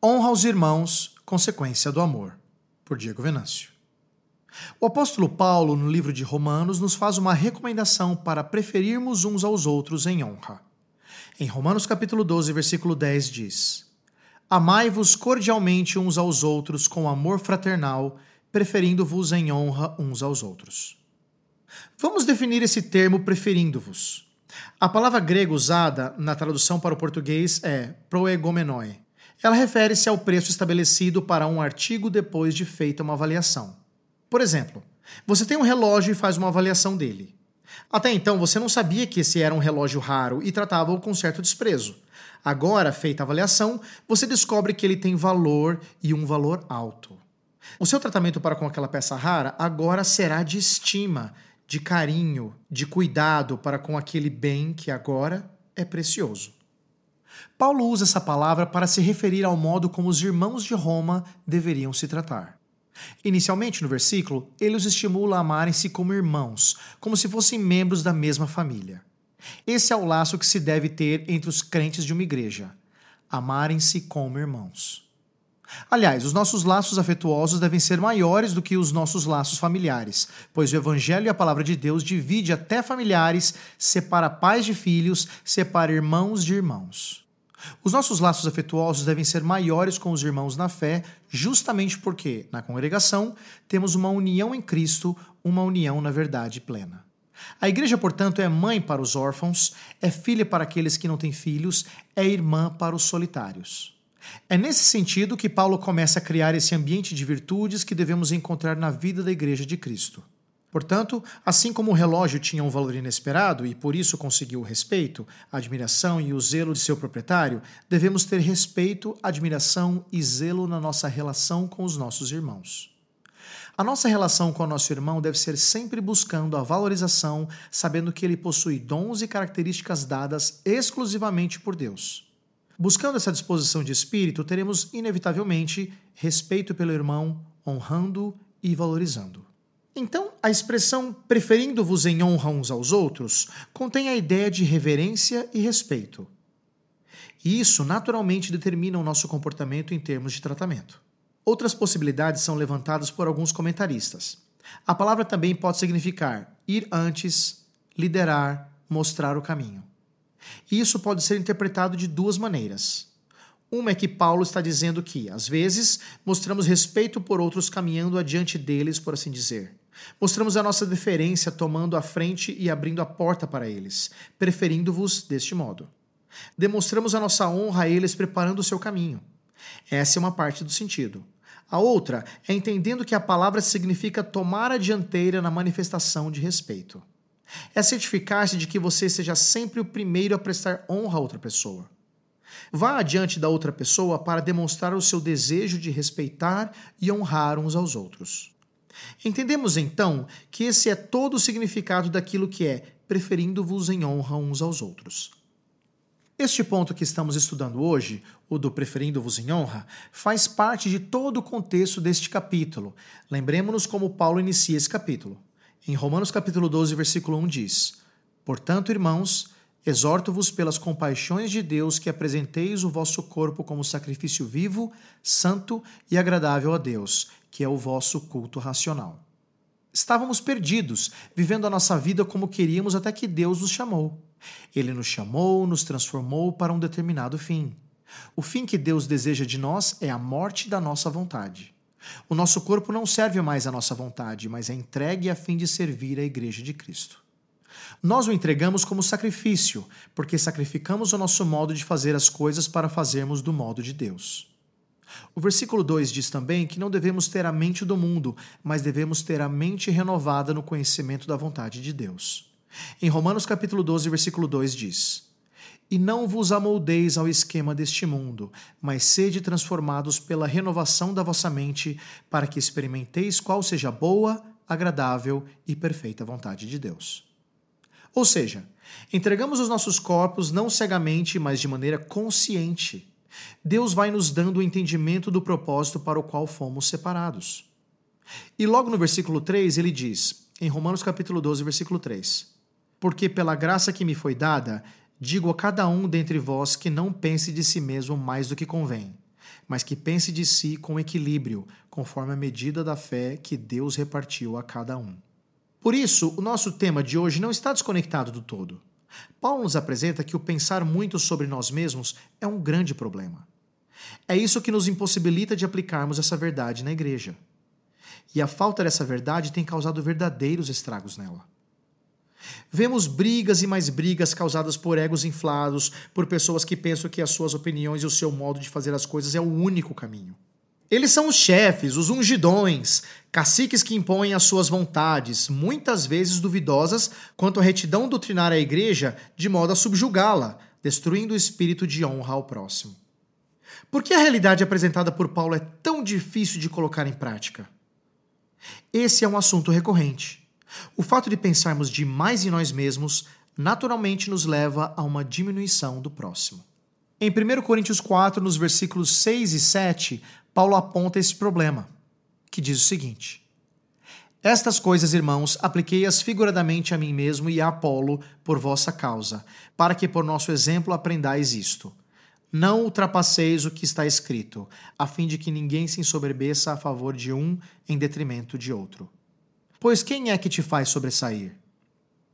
Honra os irmãos, consequência do amor. Por Diego Venâncio. O apóstolo Paulo, no livro de Romanos, nos faz uma recomendação para preferirmos uns aos outros em honra. Em Romanos capítulo 12, versículo 10 diz: Amai-vos cordialmente uns aos outros com amor fraternal, preferindo-vos em honra uns aos outros. Vamos definir esse termo preferindo-vos. A palavra grega usada na tradução para o português é proegomenoi, ela refere-se ao preço estabelecido para um artigo depois de feita uma avaliação. Por exemplo, você tem um relógio e faz uma avaliação dele. Até então você não sabia que esse era um relógio raro e tratava-o com certo desprezo. Agora, feita a avaliação, você descobre que ele tem valor e um valor alto. O seu tratamento para com aquela peça rara agora será de estima, de carinho, de cuidado para com aquele bem que agora é precioso. Paulo usa essa palavra para se referir ao modo como os irmãos de Roma deveriam se tratar. Inicialmente, no versículo, ele os estimula a amarem-se como irmãos, como se fossem membros da mesma família. Esse é o laço que se deve ter entre os crentes de uma igreja: amarem-se como irmãos. Aliás, os nossos laços afetuosos devem ser maiores do que os nossos laços familiares, pois o Evangelho e a palavra de Deus divide até familiares, separa pais de filhos, separa irmãos de irmãos. Os nossos laços afetuosos devem ser maiores com os irmãos na fé, justamente porque, na congregação, temos uma união em Cristo, uma união na verdade plena. A igreja, portanto, é mãe para os órfãos, é filha para aqueles que não têm filhos, é irmã para os solitários. É nesse sentido que Paulo começa a criar esse ambiente de virtudes que devemos encontrar na vida da igreja de Cristo. Portanto, assim como o relógio tinha um valor inesperado e por isso conseguiu o respeito, a admiração e o zelo de seu proprietário, devemos ter respeito, admiração e zelo na nossa relação com os nossos irmãos. A nossa relação com o nosso irmão deve ser sempre buscando a valorização, sabendo que ele possui dons e características dadas exclusivamente por Deus. Buscando essa disposição de espírito, teremos inevitavelmente respeito pelo irmão, honrando e valorizando. Então, a expressão preferindo-vos em honra uns aos outros contém a ideia de reverência e respeito. E isso naturalmente determina o nosso comportamento em termos de tratamento. Outras possibilidades são levantadas por alguns comentaristas. A palavra também pode significar ir antes, liderar, mostrar o caminho. E isso pode ser interpretado de duas maneiras. Uma é que Paulo está dizendo que, às vezes, mostramos respeito por outros caminhando adiante deles, por assim dizer. Mostramos a nossa deferência tomando a frente e abrindo a porta para eles, preferindo-vos deste modo. Demonstramos a nossa honra a eles preparando o seu caminho. Essa é uma parte do sentido. A outra é entendendo que a palavra significa tomar a dianteira na manifestação de respeito. É certificar-se de que você seja sempre o primeiro a prestar honra a outra pessoa. Vá adiante da outra pessoa para demonstrar o seu desejo de respeitar e honrar uns aos outros. Entendemos então que esse é todo o significado daquilo que é preferindo-vos em honra uns aos outros. Este ponto que estamos estudando hoje, o do preferindo-vos em honra, faz parte de todo o contexto deste capítulo. Lembremos-nos como Paulo inicia esse capítulo. Em Romanos capítulo 12, versículo 1 diz: Portanto, irmãos, exorto-vos pelas compaixões de Deus que apresenteis o vosso corpo como sacrifício vivo, santo e agradável a Deus, que é o vosso culto racional. Estávamos perdidos, vivendo a nossa vida como queríamos até que Deus nos chamou. Ele nos chamou, nos transformou para um determinado fim. O fim que Deus deseja de nós é a morte da nossa vontade. O nosso corpo não serve mais à nossa vontade, mas é entregue a fim de servir a Igreja de Cristo. Nós o entregamos como sacrifício, porque sacrificamos o nosso modo de fazer as coisas para fazermos do modo de Deus. O versículo 2 diz também que não devemos ter a mente do mundo, mas devemos ter a mente renovada no conhecimento da vontade de Deus. Em Romanos capítulo 12, versículo 2 diz: E não vos amoldeis ao esquema deste mundo, mas sede transformados pela renovação da vossa mente, para que experimenteis qual seja a boa, agradável e perfeita vontade de Deus. Ou seja, entregamos os nossos corpos não cegamente, mas de maneira consciente Deus vai nos dando o entendimento do propósito para o qual fomos separados. E logo no versículo 3 ele diz, em Romanos capítulo 12, versículo 3: Porque pela graça que me foi dada, digo a cada um dentre vós que não pense de si mesmo mais do que convém. mas que pense de si com equilíbrio, conforme a medida da fé que Deus repartiu a cada um. Por isso, o nosso tema de hoje não está desconectado do todo. Paulo nos apresenta que o pensar muito sobre nós mesmos é um grande problema. É isso que nos impossibilita de aplicarmos essa verdade na igreja. E a falta dessa verdade tem causado verdadeiros estragos nela. Vemos brigas e mais brigas causadas por egos inflados, por pessoas que pensam que as suas opiniões e o seu modo de fazer as coisas é o único caminho. Eles são os chefes, os ungidões, caciques que impõem as suas vontades, muitas vezes duvidosas quanto à retidão doutrinária à igreja, de modo a subjugá-la, destruindo o espírito de honra ao próximo. Por que a realidade apresentada por Paulo é tão difícil de colocar em prática? Esse é um assunto recorrente. O fato de pensarmos demais em nós mesmos naturalmente nos leva a uma diminuição do próximo. Em 1 Coríntios 4, nos versículos 6 e 7, Paulo aponta esse problema, que diz o seguinte: Estas coisas, irmãos, apliquei-as figuradamente a mim mesmo e a Apolo por vossa causa, para que por nosso exemplo aprendais isto. Não ultrapasseis o que está escrito, a fim de que ninguém se ensoberbeça a favor de um em detrimento de outro. Pois quem é que te faz sobressair?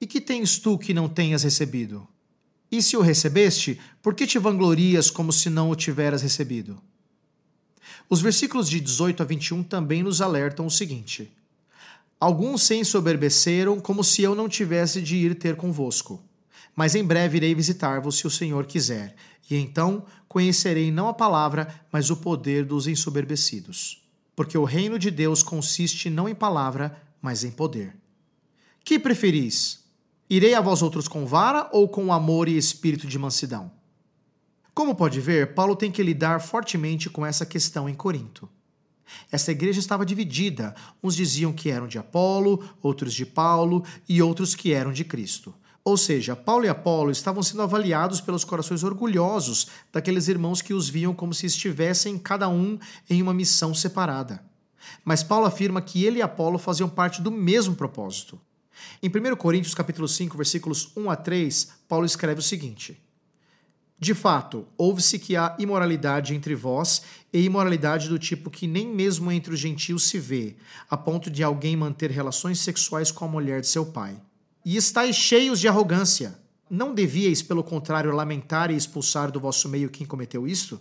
E que tens tu que não tenhas recebido? E se o recebeste, por que te vanglorias como se não o tiveras recebido? Os versículos de 18 a 21 também nos alertam o seguinte: Alguns se ensoberbeceram como se eu não tivesse de ir ter convosco. Mas em breve irei visitar-vos se o Senhor quiser, e então conhecerei não a palavra, mas o poder dos ensoberbecidos. Porque o reino de Deus consiste não em palavra, mas em poder. Que preferis? Irei a vós outros com vara ou com amor e espírito de mansidão? Como pode ver, Paulo tem que lidar fortemente com essa questão em Corinto. Essa igreja estava dividida. Uns diziam que eram de Apolo, outros de Paulo e outros que eram de Cristo. Ou seja, Paulo e Apolo estavam sendo avaliados pelos corações orgulhosos daqueles irmãos que os viam como se estivessem cada um em uma missão separada. Mas Paulo afirma que ele e Apolo faziam parte do mesmo propósito. Em 1 Coríntios capítulo 5, versículos 1 a 3, Paulo escreve o seguinte: De fato, ouve-se que há imoralidade entre vós, e imoralidade do tipo que nem mesmo entre os gentios se vê, a ponto de alguém manter relações sexuais com a mulher de seu pai. E estáis cheios de arrogância. Não devíeis, pelo contrário, lamentar e expulsar do vosso meio quem cometeu isto?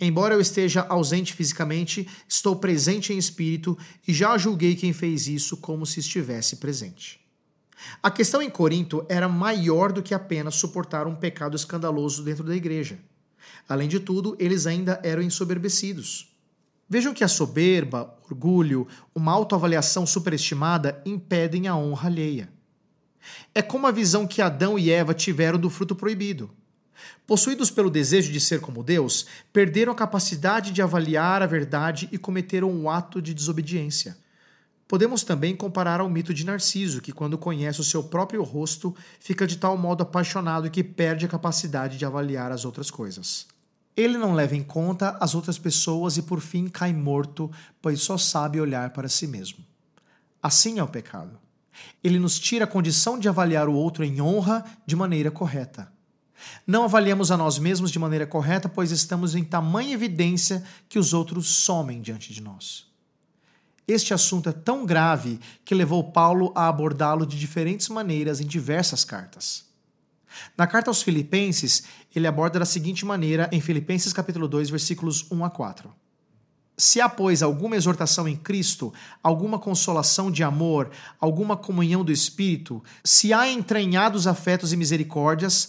Embora eu esteja ausente fisicamente, estou presente em espírito e já julguei quem fez isso como se estivesse presente. A questão em Corinto era maior do que apenas suportar um pecado escandaloso dentro da igreja. Além de tudo, eles ainda eram ensoberbecidos. Vejam que a soberba, orgulho, uma autoavaliação superestimada impedem a honra alheia. É como a visão que Adão e Eva tiveram do fruto proibido. Possuídos pelo desejo de ser como Deus, perderam a capacidade de avaliar a verdade e cometeram um ato de desobediência. Podemos também comparar ao mito de Narciso, que, quando conhece o seu próprio rosto, fica de tal modo apaixonado que perde a capacidade de avaliar as outras coisas. Ele não leva em conta as outras pessoas e, por fim, cai morto, pois só sabe olhar para si mesmo. Assim é o pecado. Ele nos tira a condição de avaliar o outro em honra de maneira correta. Não avaliamos a nós mesmos de maneira correta, pois estamos em tamanha evidência que os outros somem diante de nós. Este assunto é tão grave que levou Paulo a abordá-lo de diferentes maneiras em diversas cartas. Na carta aos Filipenses, ele aborda da seguinte maneira em Filipenses capítulo 2, versículos 1 a 4. Se há, pois, alguma exortação em Cristo, alguma consolação de amor, alguma comunhão do Espírito, se há entranhados afetos e misericórdias,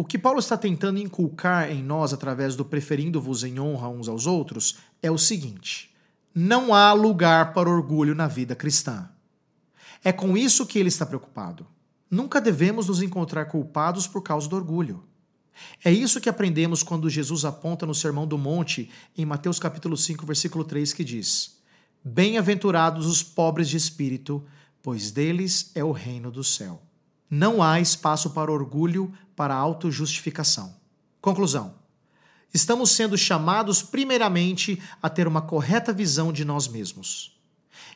O que Paulo está tentando inculcar em nós através do preferindo-vos em honra uns aos outros é o seguinte: não há lugar para orgulho na vida cristã. É com isso que ele está preocupado. Nunca devemos nos encontrar culpados por causa do orgulho. É isso que aprendemos quando Jesus aponta no Sermão do Monte, em Mateus capítulo 5, versículo 3, que diz: Bem-aventurados os pobres de espírito, pois deles é o reino do céu. Não há espaço para orgulho, para autojustificação. Conclusão. Estamos sendo chamados primeiramente a ter uma correta visão de nós mesmos.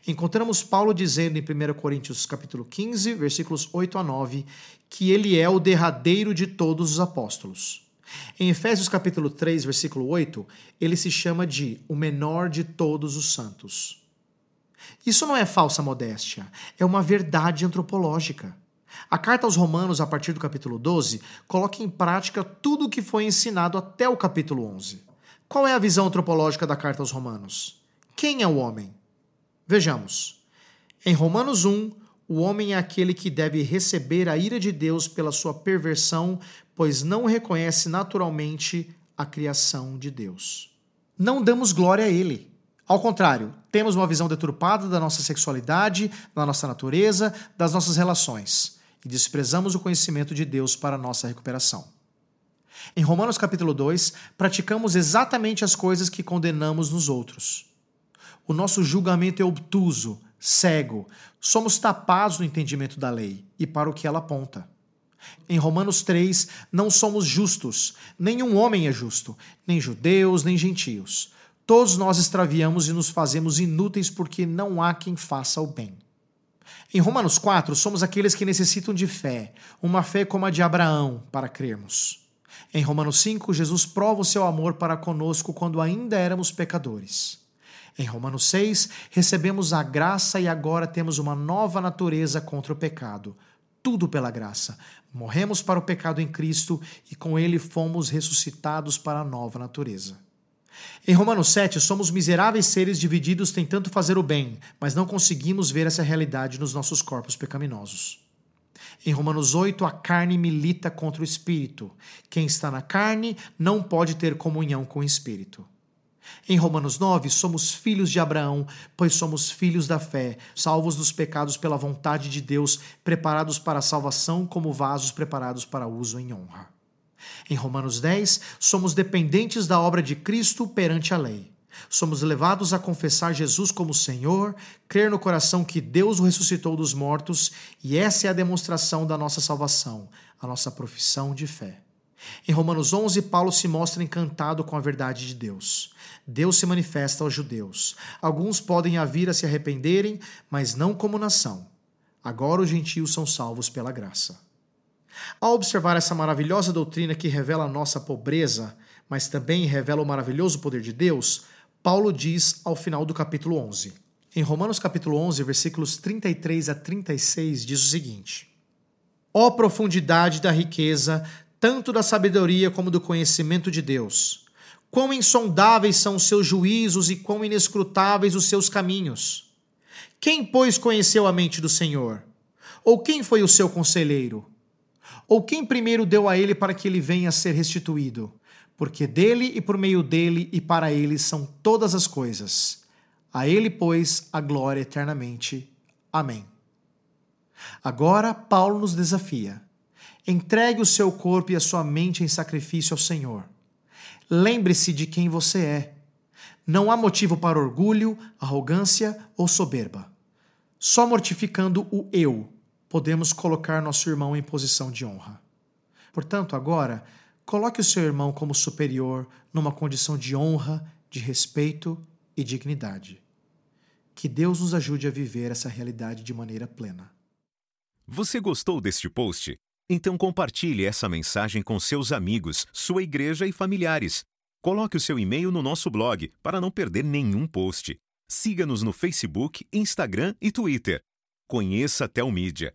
Encontramos Paulo dizendo em 1 Coríntios capítulo 15, versículos 8 a 9, que ele é o derradeiro de todos os apóstolos. Em Efésios capítulo 3, versículo 8, ele se chama de o menor de todos os santos. Isso não é falsa modéstia, é uma verdade antropológica. A carta aos Romanos, a partir do capítulo 12, coloca em prática tudo o que foi ensinado até o capítulo 11. Qual é a visão antropológica da carta aos Romanos? Quem é o homem? Vejamos. Em Romanos 1, o homem é aquele que deve receber a ira de Deus pela sua perversão, pois não reconhece naturalmente a criação de Deus. Não damos glória a ele. Ao contrário, temos uma visão deturpada da nossa sexualidade, da nossa natureza, das nossas relações e desprezamos o conhecimento de Deus para nossa recuperação. Em Romanos capítulo 2, praticamos exatamente as coisas que condenamos nos outros. O nosso julgamento é obtuso, cego, somos tapados no entendimento da lei e para o que ela aponta. Em Romanos 3, não somos justos, nenhum homem é justo, nem judeus, nem gentios. Todos nós extraviamos e nos fazemos inúteis porque não há quem faça o bem. Em Romanos 4, somos aqueles que necessitam de fé, uma fé como a de Abraão, para crermos. Em Romanos 5, Jesus prova o seu amor para conosco quando ainda éramos pecadores. Em Romanos 6, recebemos a graça e agora temos uma nova natureza contra o pecado. Tudo pela graça. Morremos para o pecado em Cristo e com ele fomos ressuscitados para a nova natureza. Em Romanos 7, somos miseráveis seres divididos tentando fazer o bem, mas não conseguimos ver essa realidade nos nossos corpos pecaminosos. Em Romanos 8, a carne milita contra o espírito. Quem está na carne não pode ter comunhão com o espírito. Em Romanos 9, somos filhos de Abraão, pois somos filhos da fé, salvos dos pecados pela vontade de Deus, preparados para a salvação como vasos preparados para uso em honra. Em Romanos 10, somos dependentes da obra de Cristo perante a lei. Somos levados a confessar Jesus como Senhor, crer no coração que Deus o ressuscitou dos mortos, e essa é a demonstração da nossa salvação, a nossa profissão de fé. Em Romanos 11, Paulo se mostra encantado com a verdade de Deus. Deus se manifesta aos judeus. Alguns podem vir a se arrependerem, mas não como nação. Agora os gentios são salvos pela graça. Ao observar essa maravilhosa doutrina que revela a nossa pobreza, mas também revela o maravilhoso poder de Deus, Paulo diz ao final do capítulo 11. Em Romanos capítulo 11, versículos 33 a 36, diz o seguinte: Ó profundidade da riqueza, tanto da sabedoria como do conhecimento de Deus! Quão insondáveis são os seus juízos e quão inescrutáveis os seus caminhos! Quem, pois, conheceu a mente do Senhor? Ou quem foi o seu conselheiro? Ou quem primeiro deu a ele para que ele venha a ser restituído? Porque dele e por meio dele e para ele são todas as coisas. A ele, pois, a glória eternamente. Amém. Agora, Paulo nos desafia. Entregue o seu corpo e a sua mente em sacrifício ao Senhor. Lembre-se de quem você é. Não há motivo para orgulho, arrogância ou soberba. Só mortificando o eu podemos colocar nosso irmão em posição de honra. Portanto, agora, coloque o seu irmão como superior numa condição de honra, de respeito e dignidade. Que Deus nos ajude a viver essa realidade de maneira plena. Você gostou deste post? Então compartilhe essa mensagem com seus amigos, sua igreja e familiares. Coloque o seu e-mail no nosso blog para não perder nenhum post. Siga-nos no Facebook, Instagram e Twitter. Conheça a Telmídia